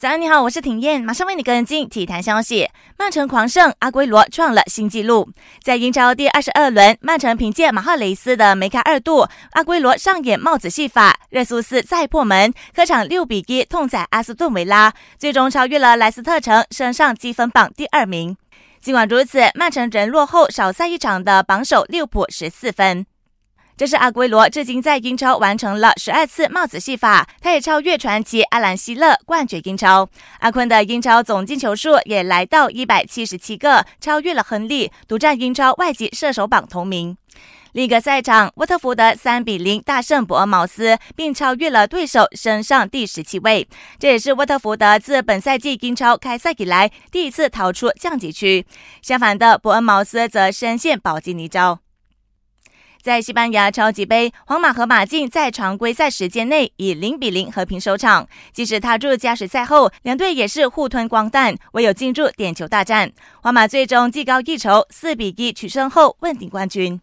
早安，你好，我是婷燕，马上为你跟进体坛消息。曼城狂胜，阿圭罗创了新纪录。在英超第二十二轮，曼城凭借马赫雷斯的梅开二度，阿圭罗上演帽子戏法，热苏斯再破门，客场六比一痛宰阿斯顿维拉，最终超越了莱斯特城，升上积分榜第二名。尽管如此，曼城仍落后少赛一场的榜首利物浦十四分。这是阿圭罗至今在英超完成了十二次帽子戏法，他也超越传奇阿兰希勒冠绝英超。阿坤的英超总进球数也来到一百七十七个，超越了亨利，独占英超外籍射手榜头名。另一个赛场，沃特福德三比零大胜伯恩茅斯，并超越了对手，升上第十七位。这也是沃特福德自本赛季英超开赛以来第一次逃出降级区。相反的，伯恩茅斯则深陷保级泥沼。在西班牙超级杯，皇马和马竞在常规赛时间内以零比零和平收场。即使踏入加时赛后，两队也是互吞光蛋，唯有进入点球大战。皇马最终技高一筹，四比一取胜后问鼎冠军。